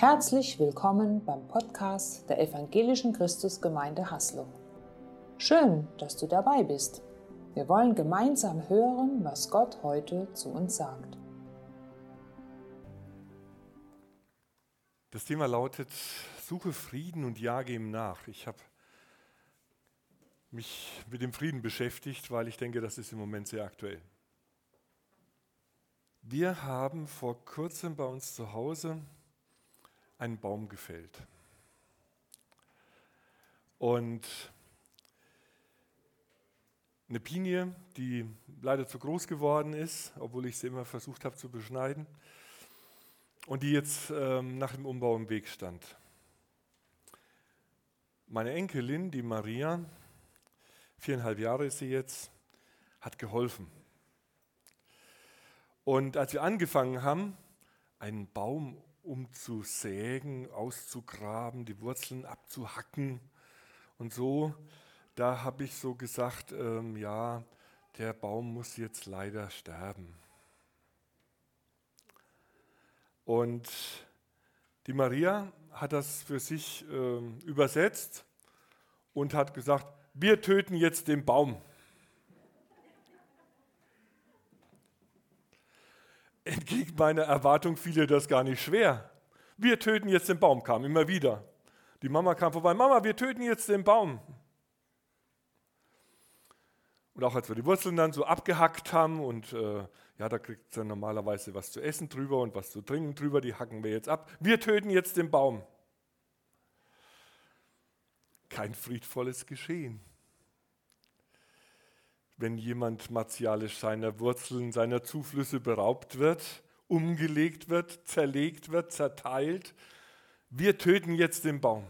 Herzlich willkommen beim Podcast der Evangelischen Christusgemeinde Haslo. Schön, dass du dabei bist. Wir wollen gemeinsam hören, was Gott heute zu uns sagt. Das Thema lautet, suche Frieden und jage ihm nach. Ich habe mich mit dem Frieden beschäftigt, weil ich denke, das ist im Moment sehr aktuell. Wir haben vor kurzem bei uns zu Hause einen Baum gefällt. Und eine Pinie, die leider zu groß geworden ist, obwohl ich sie immer versucht habe zu beschneiden, und die jetzt ähm, nach dem Umbau im Weg stand. Meine Enkelin, die Maria, viereinhalb Jahre ist sie jetzt, hat geholfen. Und als wir angefangen haben, einen Baum umzusägen, auszugraben, die Wurzeln abzuhacken und so. Da habe ich so gesagt, ähm, ja, der Baum muss jetzt leider sterben. Und die Maria hat das für sich ähm, übersetzt und hat gesagt, wir töten jetzt den Baum. Entgegen meiner Erwartung fiel ihr das gar nicht schwer. Wir töten jetzt den Baum, kam immer wieder. Die Mama kam vorbei, Mama, wir töten jetzt den Baum. Und auch als wir die Wurzeln dann so abgehackt haben und äh, ja, da kriegt dann normalerweise was zu essen drüber und was zu trinken drüber, die hacken wir jetzt ab. Wir töten jetzt den Baum. Kein friedvolles Geschehen wenn jemand martialisch seiner Wurzeln, seiner Zuflüsse beraubt wird, umgelegt wird, zerlegt wird, zerteilt. Wir töten jetzt den Baum.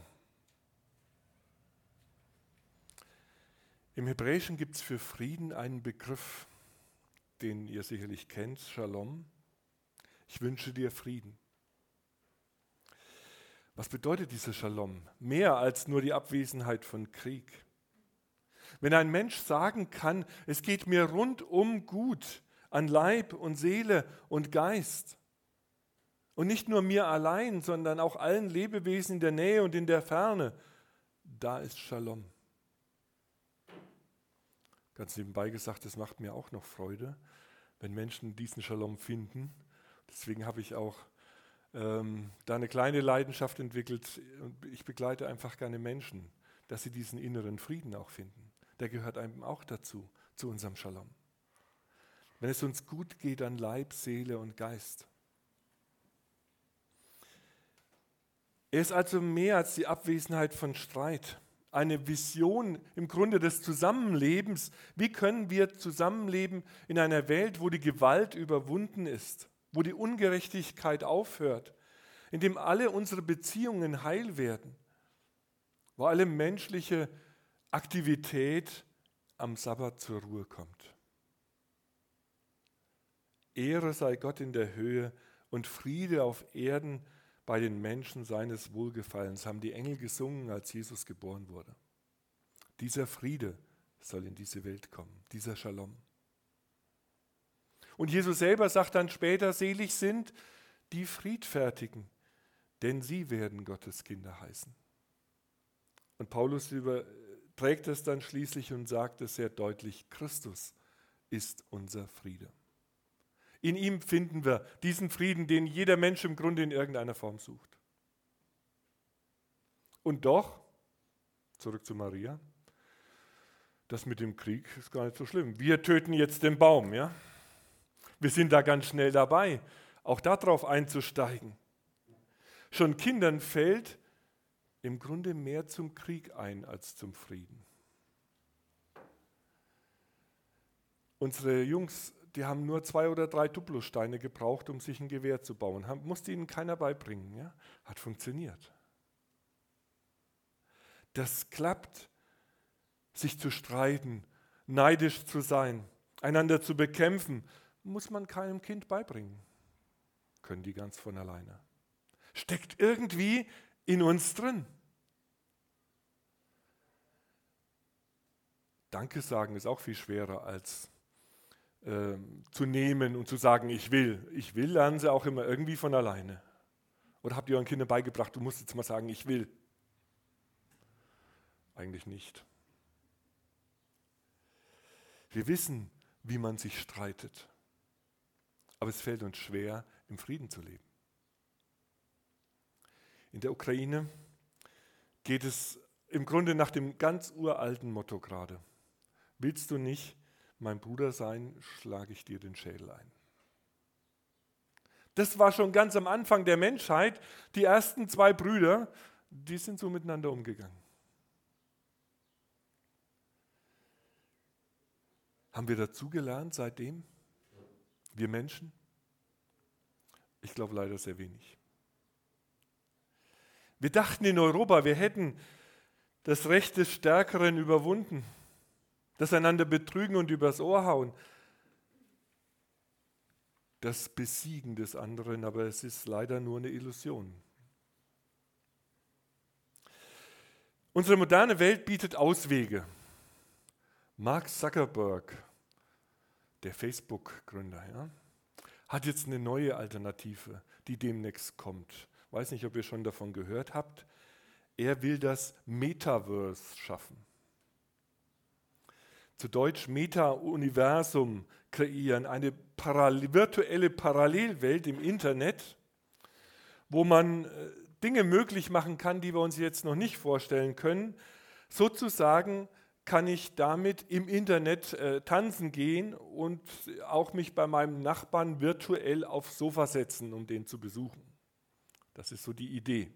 Im Hebräischen gibt es für Frieden einen Begriff, den ihr sicherlich kennt, Shalom. Ich wünsche dir Frieden. Was bedeutet dieser Shalom? Mehr als nur die Abwesenheit von Krieg. Wenn ein Mensch sagen kann, es geht mir rundum gut an Leib und Seele und Geist. Und nicht nur mir allein, sondern auch allen Lebewesen in der Nähe und in der Ferne, da ist Shalom. Ganz nebenbei gesagt, es macht mir auch noch Freude, wenn Menschen diesen Shalom finden. Deswegen habe ich auch ähm, da eine kleine Leidenschaft entwickelt und ich begleite einfach gerne Menschen, dass sie diesen inneren Frieden auch finden der gehört einem auch dazu, zu unserem Shalom. Wenn es uns gut geht an Leib, Seele und Geist. Er ist also mehr als die Abwesenheit von Streit. Eine Vision im Grunde des Zusammenlebens. Wie können wir zusammenleben in einer Welt, wo die Gewalt überwunden ist, wo die Ungerechtigkeit aufhört, in dem alle unsere Beziehungen heil werden, wo alle menschliche Aktivität am Sabbat zur Ruhe kommt. Ehre sei Gott in der Höhe und Friede auf Erden bei den Menschen seines Wohlgefallens, haben die Engel gesungen, als Jesus geboren wurde. Dieser Friede soll in diese Welt kommen, dieser Shalom. Und Jesus selber sagt dann später, selig sind die Friedfertigen, denn sie werden Gottes Kinder heißen. Und Paulus über, trägt es dann schließlich und sagt es sehr deutlich, Christus ist unser Friede. In ihm finden wir diesen Frieden, den jeder Mensch im Grunde in irgendeiner Form sucht. Und doch, zurück zu Maria, das mit dem Krieg ist gar nicht so schlimm. Wir töten jetzt den Baum, ja? Wir sind da ganz schnell dabei, auch darauf einzusteigen. Schon Kindern fällt im Grunde mehr zum Krieg ein als zum Frieden. Unsere Jungs, die haben nur zwei oder drei Duplosteine gebraucht, um sich ein Gewehr zu bauen. Haben, musste ihnen keiner beibringen. Ja? Hat funktioniert. Das klappt, sich zu streiten, neidisch zu sein, einander zu bekämpfen, muss man keinem Kind beibringen. Können die ganz von alleine. Steckt irgendwie in uns drin. Danke sagen ist auch viel schwerer als äh, zu nehmen und zu sagen, ich will. Ich will lernen sie auch immer irgendwie von alleine. Oder habt ihr euren Kindern beigebracht, du musst jetzt mal sagen, ich will? Eigentlich nicht. Wir wissen, wie man sich streitet. Aber es fällt uns schwer, im Frieden zu leben. In der Ukraine geht es im Grunde nach dem ganz uralten Motto gerade. Willst du nicht mein Bruder sein, schlage ich dir den Schädel ein. Das war schon ganz am Anfang der Menschheit. Die ersten zwei Brüder, die sind so miteinander umgegangen. Haben wir dazugelernt seitdem? Wir Menschen? Ich glaube leider sehr wenig. Wir dachten in Europa, wir hätten das Recht des Stärkeren überwunden, das einander betrügen und übers Ohr hauen, das Besiegen des anderen, aber es ist leider nur eine Illusion. Unsere moderne Welt bietet Auswege. Mark Zuckerberg, der Facebook-Gründer, ja, hat jetzt eine neue Alternative, die demnächst kommt. Weiß nicht, ob ihr schon davon gehört habt. Er will das Metaverse schaffen. Zu Deutsch Meta-Universum kreieren, eine Parallel virtuelle Parallelwelt im Internet, wo man äh, Dinge möglich machen kann, die wir uns jetzt noch nicht vorstellen können. Sozusagen kann ich damit im Internet äh, tanzen gehen und auch mich bei meinem Nachbarn virtuell aufs Sofa setzen, um den zu besuchen. Das ist so die Idee.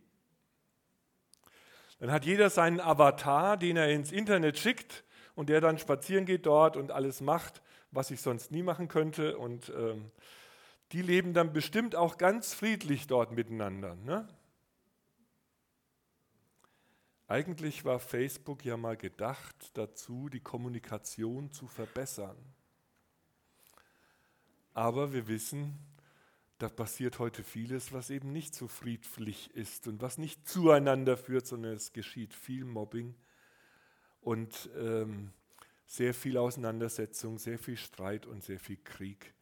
Dann hat jeder seinen Avatar, den er ins Internet schickt und der dann spazieren geht dort und alles macht, was ich sonst nie machen könnte. Und ähm, die leben dann bestimmt auch ganz friedlich dort miteinander. Ne? Eigentlich war Facebook ja mal gedacht dazu, die Kommunikation zu verbessern. Aber wir wissen, da passiert heute vieles, was eben nicht so friedlich ist und was nicht zueinander führt, sondern es geschieht viel Mobbing und ähm, sehr viel Auseinandersetzung, sehr viel Streit und sehr viel Krieg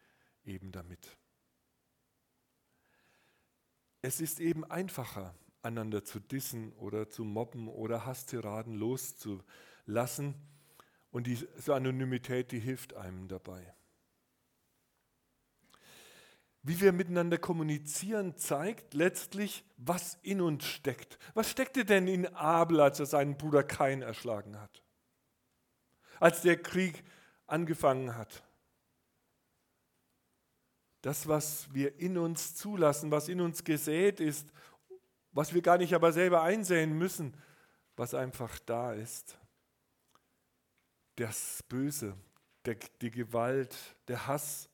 eben damit. Es ist eben einfacher, einander zu dissen oder zu mobben oder Hasstiraden loszulassen. Und diese Anonymität, die hilft einem dabei. Wie wir miteinander kommunizieren, zeigt letztlich, was in uns steckt. Was steckte denn in Abel, als er seinen Bruder Kain erschlagen hat? Als der Krieg angefangen hat. Das, was wir in uns zulassen, was in uns gesät ist was wir gar nicht aber selber einsehen müssen, was einfach da ist. Das Böse, der, die Gewalt, der Hass,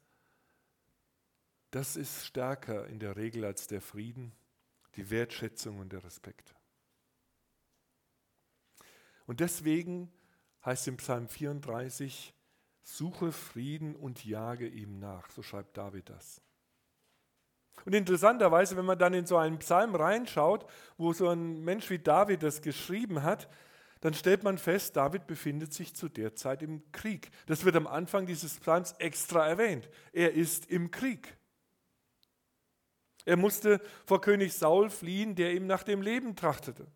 das ist stärker in der Regel als der Frieden, die Wertschätzung und der Respekt. Und deswegen heißt im Psalm 34, suche Frieden und jage ihm nach, so schreibt David das. Und interessanterweise, wenn man dann in so einen Psalm reinschaut, wo so ein Mensch wie David das geschrieben hat, dann stellt man fest, David befindet sich zu der Zeit im Krieg. Das wird am Anfang dieses Psalms extra erwähnt. Er ist im Krieg. Er musste vor König Saul fliehen, der ihm nach dem Leben trachtete.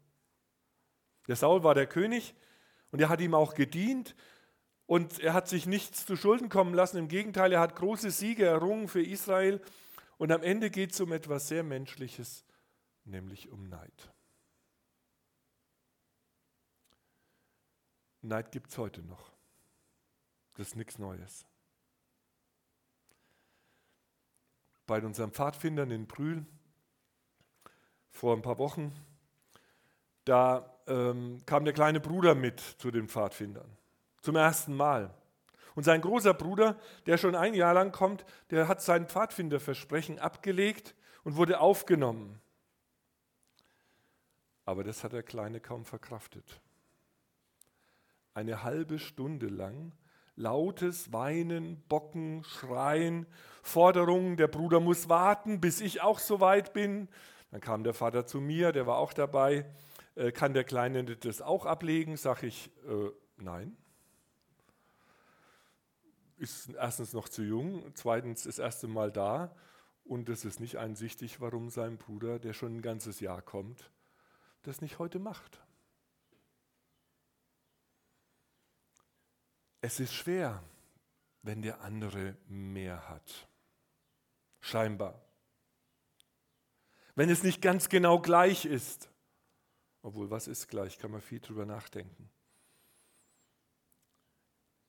Der Saul war der König und er hat ihm auch gedient und er hat sich nichts zu Schulden kommen lassen. Im Gegenteil, er hat große Siege errungen für Israel und am Ende geht es um etwas sehr Menschliches, nämlich um Neid. Neid gibt es heute noch. Das ist nichts Neues. Bei unseren Pfadfindern in Brühl vor ein paar Wochen, da ähm, kam der kleine Bruder mit zu den Pfadfindern. Zum ersten Mal. Und sein großer Bruder, der schon ein Jahr lang kommt, der hat sein Pfadfinderversprechen abgelegt und wurde aufgenommen. Aber das hat der Kleine kaum verkraftet. Eine halbe Stunde lang lautes Weinen, Bocken, Schreien, Forderungen, der Bruder muss warten, bis ich auch so weit bin. Dann kam der Vater zu mir, der war auch dabei. Äh, kann der Kleine das auch ablegen? Sag ich, äh, nein ist erstens noch zu jung, zweitens das erste Mal da Und es ist nicht einsichtig, warum sein Bruder, der schon ein ganzes Jahr kommt, das nicht heute macht. Es ist schwer, wenn der andere mehr hat. Scheinbar. Wenn es nicht ganz genau gleich ist. Obwohl, was ist gleich? Kann man viel drüber nachdenken.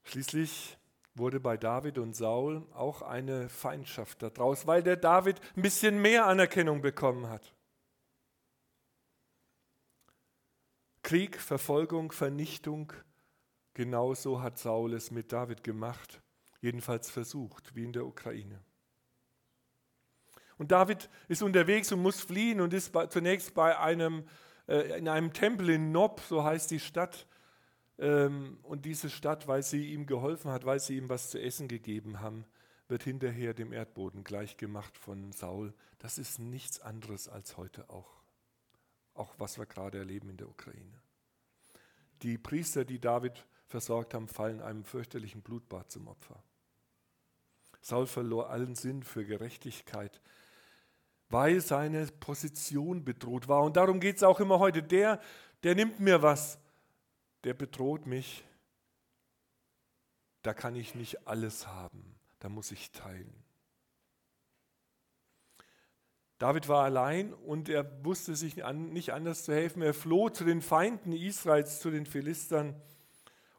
Schließlich wurde bei David und Saul auch eine Feindschaft daraus, weil der David ein bisschen mehr Anerkennung bekommen hat. Krieg, Verfolgung, Vernichtung, genauso hat Saul es mit David gemacht, jedenfalls versucht, wie in der Ukraine. Und David ist unterwegs und muss fliehen und ist zunächst bei einem, äh, in einem Tempel in Nob, so heißt die Stadt, ähm, und diese Stadt, weil sie ihm geholfen hat, weil sie ihm was zu essen gegeben haben, wird hinterher dem Erdboden gleichgemacht von Saul. Das ist nichts anderes als heute auch. Auch was wir gerade erleben in der Ukraine. Die Priester, die David versorgt haben, fallen einem fürchterlichen Blutbad zum Opfer. Saul verlor allen Sinn für Gerechtigkeit, weil seine Position bedroht war. Und darum geht es auch immer heute. Der, der nimmt mir was, der bedroht mich, da kann ich nicht alles haben, da muss ich teilen. David war allein und er wusste sich nicht anders zu helfen. Er floh zu den Feinden Israels, zu den Philistern,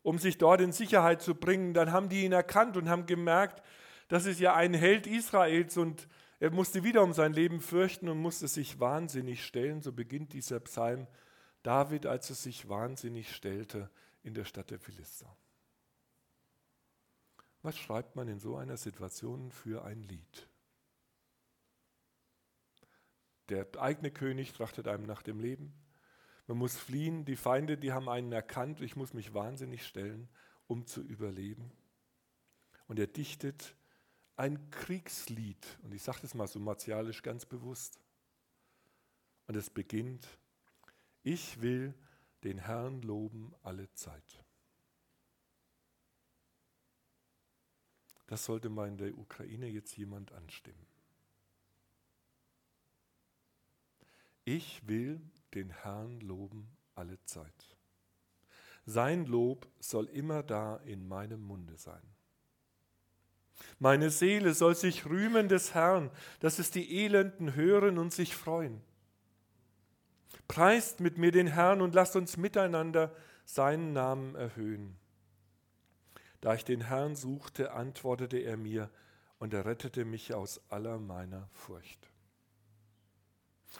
um sich dort in Sicherheit zu bringen. Dann haben die ihn erkannt und haben gemerkt, das ist ja ein Held Israels und er musste wieder um sein Leben fürchten und musste sich wahnsinnig stellen. So beginnt dieser Psalm David, als er sich wahnsinnig stellte in der Stadt der Philister. Was schreibt man in so einer Situation für ein Lied? Der eigene König trachtet einem nach dem Leben. Man muss fliehen. Die Feinde, die haben einen erkannt. Ich muss mich wahnsinnig stellen, um zu überleben. Und er dichtet ein Kriegslied. Und ich sage das mal so martialisch ganz bewusst. Und es beginnt ich will den Herrn loben alle Zeit. Das sollte mal in der Ukraine jetzt jemand anstimmen. Ich will den Herrn loben alle Zeit. Sein Lob soll immer da in meinem Munde sein. Meine Seele soll sich rühmen des Herrn, dass es die Elenden hören und sich freuen. Preist mit mir den Herrn und lasst uns miteinander seinen Namen erhöhen. Da ich den Herrn suchte, antwortete er mir und er rettete mich aus aller meiner Furcht.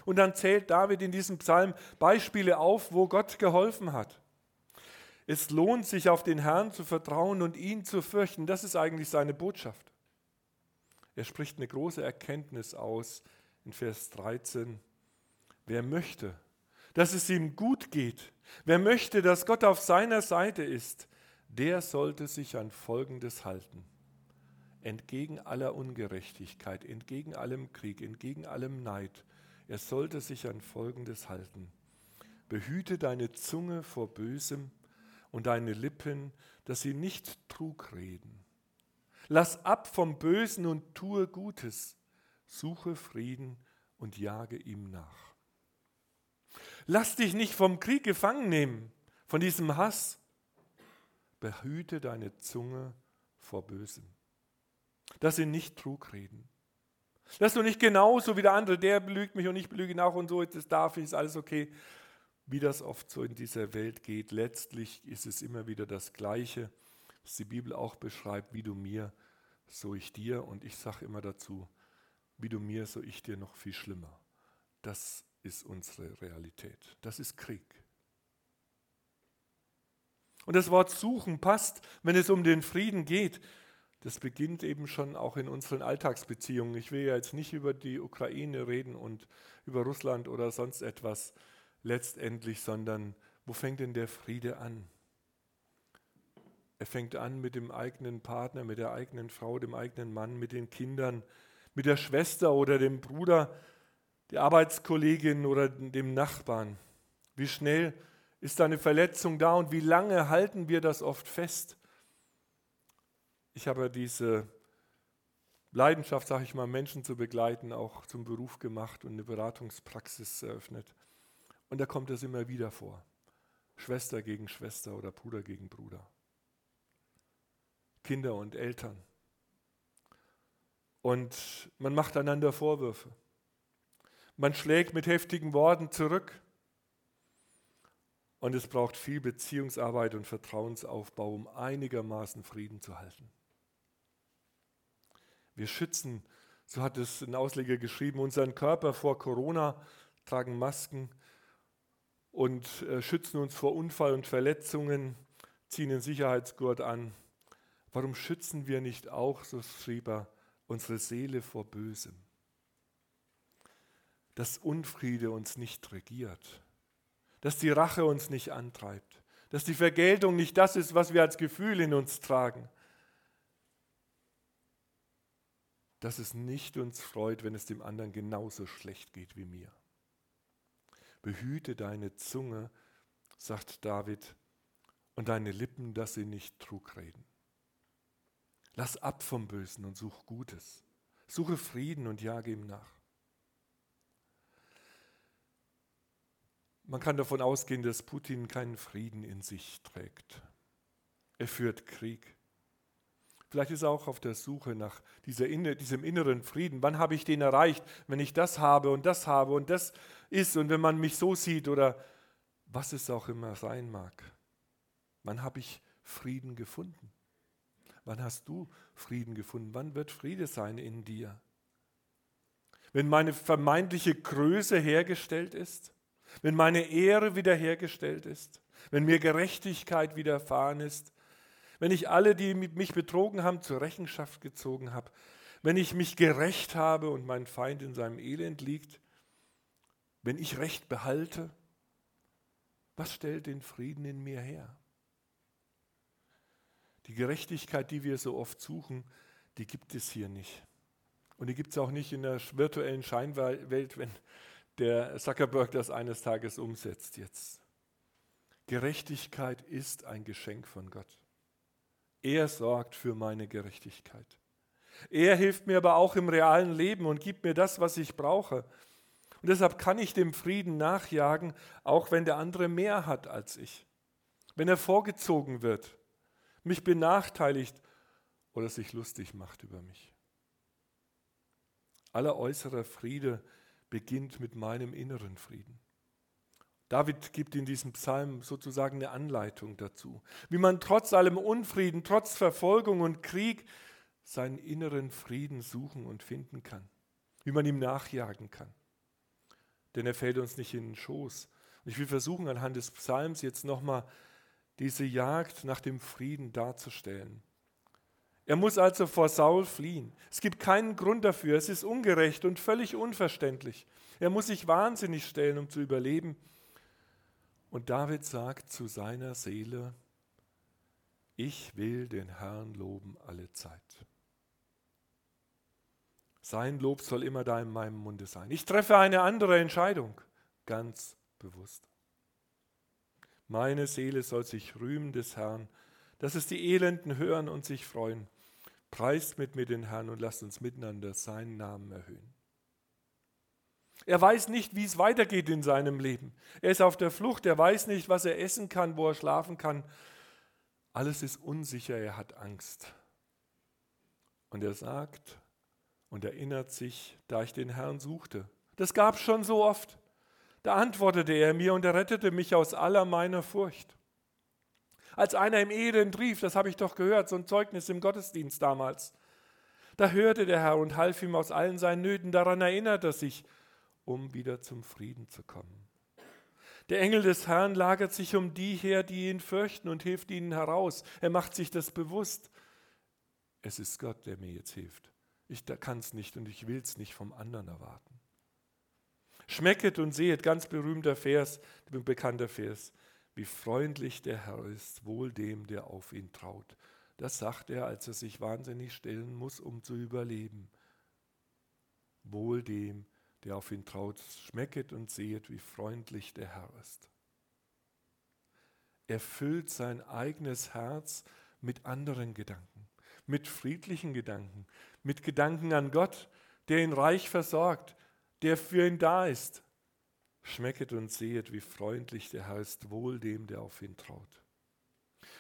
Und dann zählt David in diesem Psalm Beispiele auf, wo Gott geholfen hat. Es lohnt sich, auf den Herrn zu vertrauen und ihn zu fürchten. Das ist eigentlich seine Botschaft. Er spricht eine große Erkenntnis aus in Vers 13. Wer möchte, dass es ihm gut geht, wer möchte, dass Gott auf seiner Seite ist, der sollte sich an Folgendes halten. Entgegen aller Ungerechtigkeit, entgegen allem Krieg, entgegen allem Neid, er sollte sich an Folgendes halten. Behüte deine Zunge vor Bösem und deine Lippen, dass sie nicht Trug reden. Lass ab vom Bösen und tue Gutes. Suche Frieden und jage ihm nach. Lass dich nicht vom Krieg gefangen nehmen, von diesem Hass. Behüte deine Zunge vor Bösem, dass sie nicht Trug reden. Dass du nicht genauso wie der andere, der belügt mich und ich belüge ihn auch und so, das darf ich, ist alles okay. Wie das oft so in dieser Welt geht, letztlich ist es immer wieder das Gleiche, was die Bibel auch beschreibt, wie du mir, so ich dir. Und ich sage immer dazu, wie du mir, so ich dir noch viel schlimmer. Das ist unsere Realität. Das ist Krieg. Und das Wort suchen passt, wenn es um den Frieden geht. Das beginnt eben schon auch in unseren Alltagsbeziehungen. Ich will ja jetzt nicht über die Ukraine reden und über Russland oder sonst etwas letztendlich, sondern wo fängt denn der Friede an? Er fängt an mit dem eigenen Partner, mit der eigenen Frau, dem eigenen Mann, mit den Kindern, mit der Schwester oder dem Bruder, der Arbeitskollegin oder dem Nachbarn? Wie schnell ist eine Verletzung da und wie lange halten wir das oft fest? Ich habe diese Leidenschaft, sage ich mal, Menschen zu begleiten, auch zum Beruf gemacht und eine Beratungspraxis eröffnet. Und da kommt es immer wieder vor. Schwester gegen Schwester oder Bruder gegen Bruder. Kinder und Eltern. Und man macht einander Vorwürfe. Man schlägt mit heftigen Worten zurück. Und es braucht viel Beziehungsarbeit und Vertrauensaufbau, um einigermaßen Frieden zu halten. Wir schützen, so hat es ein Ausleger geschrieben, unseren Körper vor Corona, tragen Masken und äh, schützen uns vor Unfall und Verletzungen, ziehen den Sicherheitsgurt an. Warum schützen wir nicht auch, so schrieb er, unsere Seele vor Bösem? Dass Unfriede uns nicht regiert dass die Rache uns nicht antreibt, dass die Vergeltung nicht das ist, was wir als Gefühl in uns tragen, dass es nicht uns freut, wenn es dem anderen genauso schlecht geht wie mir. Behüte deine Zunge, sagt David, und deine Lippen, dass sie nicht Trug reden. Lass ab vom Bösen und such Gutes. Suche Frieden und jage ihm nach. Man kann davon ausgehen, dass Putin keinen Frieden in sich trägt. Er führt Krieg. Vielleicht ist er auch auf der Suche nach dieser, diesem inneren Frieden. Wann habe ich den erreicht, wenn ich das habe und das habe und das ist und wenn man mich so sieht oder was es auch immer sein mag. Wann habe ich Frieden gefunden? Wann hast du Frieden gefunden? Wann wird Friede sein in dir? Wenn meine vermeintliche Größe hergestellt ist? wenn meine Ehre wiederhergestellt ist, wenn mir Gerechtigkeit widerfahren ist, wenn ich alle, die mich betrogen haben, zur Rechenschaft gezogen habe, wenn ich mich gerecht habe und mein Feind in seinem Elend liegt, wenn ich Recht behalte, was stellt den Frieden in mir her? Die Gerechtigkeit, die wir so oft suchen, die gibt es hier nicht. Und die gibt es auch nicht in der virtuellen Scheinwelt, wenn der Zuckerberg das eines Tages umsetzt jetzt. Gerechtigkeit ist ein Geschenk von Gott. Er sorgt für meine Gerechtigkeit. Er hilft mir aber auch im realen Leben und gibt mir das, was ich brauche. Und deshalb kann ich dem Frieden nachjagen, auch wenn der andere mehr hat als ich. Wenn er vorgezogen wird, mich benachteiligt oder sich lustig macht über mich. Aller äußerer Friede beginnt mit meinem inneren Frieden. David gibt in diesem Psalm sozusagen eine Anleitung dazu, wie man trotz allem Unfrieden, trotz Verfolgung und Krieg seinen inneren Frieden suchen und finden kann, wie man ihm nachjagen kann. Denn er fällt uns nicht in den Schoß. Und ich will versuchen, anhand des Psalms jetzt nochmal diese Jagd nach dem Frieden darzustellen. Er muss also vor Saul fliehen. Es gibt keinen Grund dafür. Es ist ungerecht und völlig unverständlich. Er muss sich wahnsinnig stellen, um zu überleben. Und David sagt zu seiner Seele, ich will den Herrn loben alle Zeit. Sein Lob soll immer da in meinem Munde sein. Ich treffe eine andere Entscheidung, ganz bewusst. Meine Seele soll sich rühmen des Herrn, dass es die Elenden hören und sich freuen. Preist mit mir den Herrn und lasst uns miteinander seinen Namen erhöhen. Er weiß nicht, wie es weitergeht in seinem Leben. Er ist auf der Flucht, er weiß nicht, was er essen kann, wo er schlafen kann. Alles ist unsicher, er hat Angst. Und er sagt und erinnert sich, da ich den Herrn suchte. Das gab es schon so oft. Da antwortete er mir und er rettete mich aus aller meiner Furcht als einer im Elend rief, das habe ich doch gehört, so ein Zeugnis im Gottesdienst damals. Da hörte der Herr und half ihm aus allen seinen Nöten, daran erinnert er sich, um wieder zum Frieden zu kommen. Der Engel des Herrn lagert sich um die her, die ihn fürchten und hilft ihnen heraus. Er macht sich das bewusst. Es ist Gott, der mir jetzt hilft. Ich kann es nicht und ich will es nicht vom anderen erwarten. Schmecket und sehet, ganz berühmter Vers, bekannter Vers. Wie freundlich der Herr ist, wohl dem, der auf ihn traut. Das sagt er, als er sich wahnsinnig stellen muss, um zu überleben. Wohl dem, der auf ihn traut, schmecket und sehet, wie freundlich der Herr ist. Er füllt sein eigenes Herz mit anderen Gedanken, mit friedlichen Gedanken, mit Gedanken an Gott, der ihn reich versorgt, der für ihn da ist. Schmecket und sehet, wie freundlich der Herr ist, wohl dem, der auf ihn traut.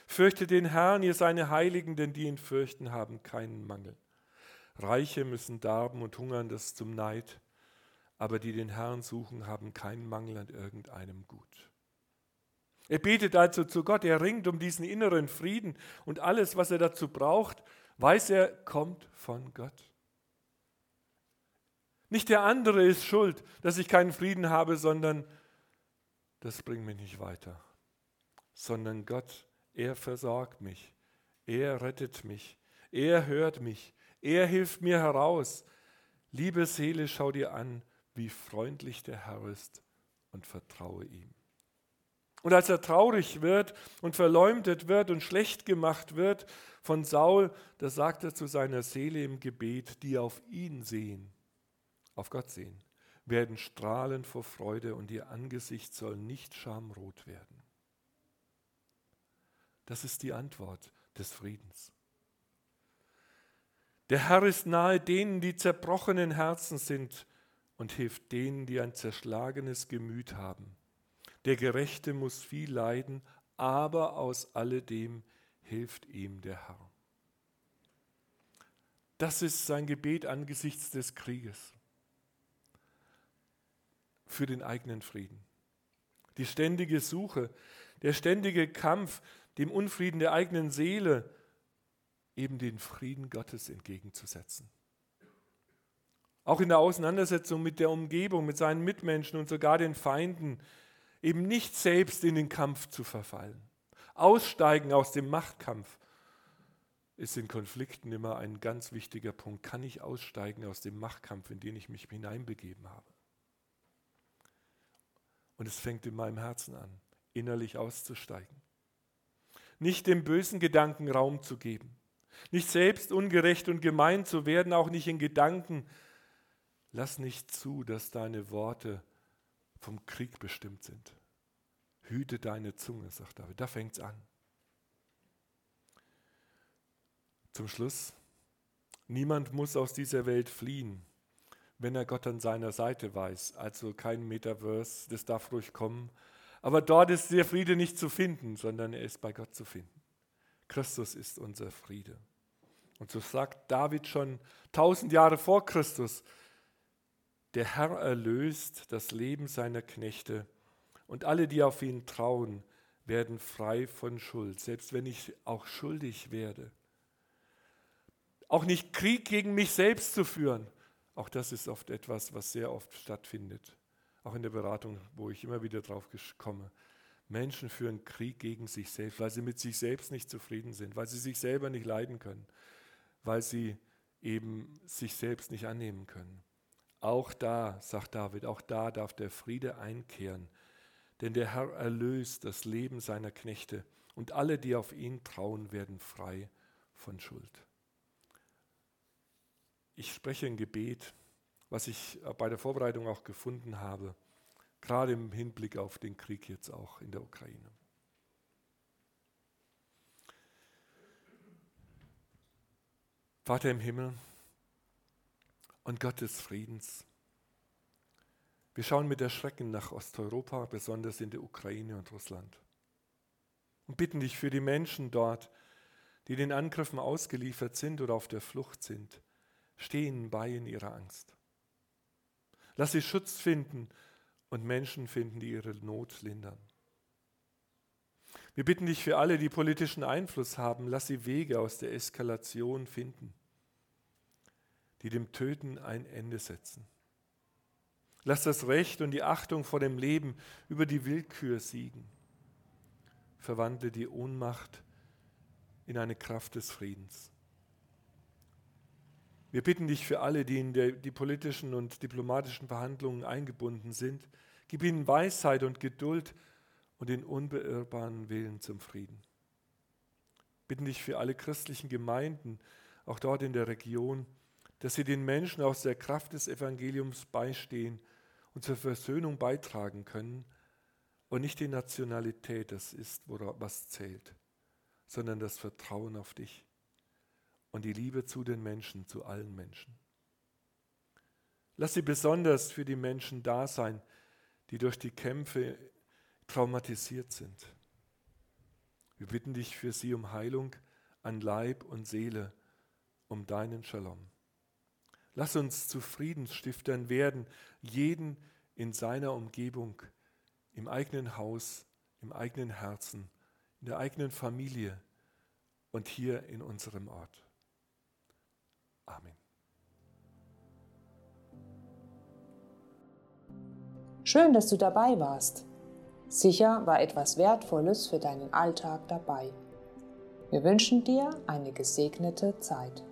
Fürchtet den Herrn, ihr seine Heiligen, denn die ihn fürchten, haben keinen Mangel. Reiche müssen darben und hungern, das zum Neid, aber die den Herrn suchen, haben keinen Mangel an irgendeinem Gut. Er betet also zu Gott, er ringt um diesen inneren Frieden und alles, was er dazu braucht, weiß er, kommt von Gott. Nicht der andere ist schuld, dass ich keinen Frieden habe, sondern das bringt mich nicht weiter, sondern Gott, er versorgt mich, er rettet mich, er hört mich, er hilft mir heraus. Liebe Seele, schau dir an, wie freundlich der Herr ist und vertraue ihm. Und als er traurig wird und verleumdet wird und schlecht gemacht wird von Saul, da sagt er zu seiner Seele im Gebet, die auf ihn sehen, auf Gott sehen, werden strahlen vor Freude und ihr Angesicht soll nicht schamrot werden. Das ist die Antwort des Friedens. Der Herr ist nahe denen, die zerbrochenen Herzen sind und hilft denen, die ein zerschlagenes Gemüt haben. Der Gerechte muss viel leiden, aber aus alledem hilft ihm der Herr. Das ist sein Gebet angesichts des Krieges für den eigenen Frieden. Die ständige Suche, der ständige Kampf, dem Unfrieden der eigenen Seele, eben den Frieden Gottes entgegenzusetzen. Auch in der Auseinandersetzung mit der Umgebung, mit seinen Mitmenschen und sogar den Feinden, eben nicht selbst in den Kampf zu verfallen. Aussteigen aus dem Machtkampf ist in Konflikten immer ein ganz wichtiger Punkt. Kann ich aussteigen aus dem Machtkampf, in den ich mich hineinbegeben habe? Und es fängt in meinem Herzen an, innerlich auszusteigen. Nicht dem bösen Gedanken Raum zu geben. Nicht selbst ungerecht und gemein zu werden, auch nicht in Gedanken. Lass nicht zu, dass deine Worte vom Krieg bestimmt sind. Hüte deine Zunge, sagt David. Da fängt es an. Zum Schluss, niemand muss aus dieser Welt fliehen, wenn er Gott an seiner Seite weiß. Also kein Metaverse, das darf ruhig kommen. Aber dort ist der Friede nicht zu finden, sondern er ist bei Gott zu finden. Christus ist unser Friede. Und so sagt David schon tausend Jahre vor Christus, der Herr erlöst das Leben seiner Knechte und alle, die auf ihn trauen, werden frei von Schuld, selbst wenn ich auch schuldig werde. Auch nicht Krieg gegen mich selbst zu führen, auch das ist oft etwas, was sehr oft stattfindet. Auch in der Beratung, wo ich immer wieder drauf komme. Menschen führen Krieg gegen sich selbst, weil sie mit sich selbst nicht zufrieden sind, weil sie sich selber nicht leiden können, weil sie eben sich selbst nicht annehmen können. Auch da, sagt David, auch da darf der Friede einkehren, denn der Herr erlöst das Leben seiner Knechte und alle, die auf ihn trauen, werden frei von Schuld. Ich spreche ein Gebet, was ich bei der Vorbereitung auch gefunden habe, gerade im Hinblick auf den Krieg jetzt auch in der Ukraine. Vater im Himmel, und Gott des Friedens. Wir schauen mit Erschrecken nach Osteuropa, besonders in der Ukraine und Russland. Und bitten dich für die Menschen dort, die den Angriffen ausgeliefert sind oder auf der Flucht sind, stehen bei in ihrer Angst. Lass sie Schutz finden und Menschen finden, die ihre Not lindern. Wir bitten dich für alle, die politischen Einfluss haben, lass sie Wege aus der Eskalation finden die dem Töten ein Ende setzen. Lass das Recht und die Achtung vor dem Leben über die Willkür siegen. Verwandle die Ohnmacht in eine Kraft des Friedens. Wir bitten dich für alle, die in der, die politischen und diplomatischen Verhandlungen eingebunden sind, gib ihnen Weisheit und Geduld und den unbeirrbaren Willen zum Frieden. Bitten dich für alle christlichen Gemeinden, auch dort in der Region, dass sie den Menschen aus der Kraft des Evangeliums beistehen und zur Versöhnung beitragen können und nicht die Nationalität, das ist, was zählt, sondern das Vertrauen auf dich. und die Liebe zu den Menschen, zu allen Menschen. Lass sie besonders für die Menschen da sein, die durch die Kämpfe traumatisiert sind. Wir bitten dich für sie um Heilung an Leib und Seele, um deinen Shalom. Lass uns zu Friedensstiftern werden, jeden in seiner Umgebung, im eigenen Haus, im eigenen Herzen, in der eigenen Familie und hier in unserem Ort. Amen. Schön, dass du dabei warst. Sicher war etwas Wertvolles für deinen Alltag dabei. Wir wünschen dir eine gesegnete Zeit.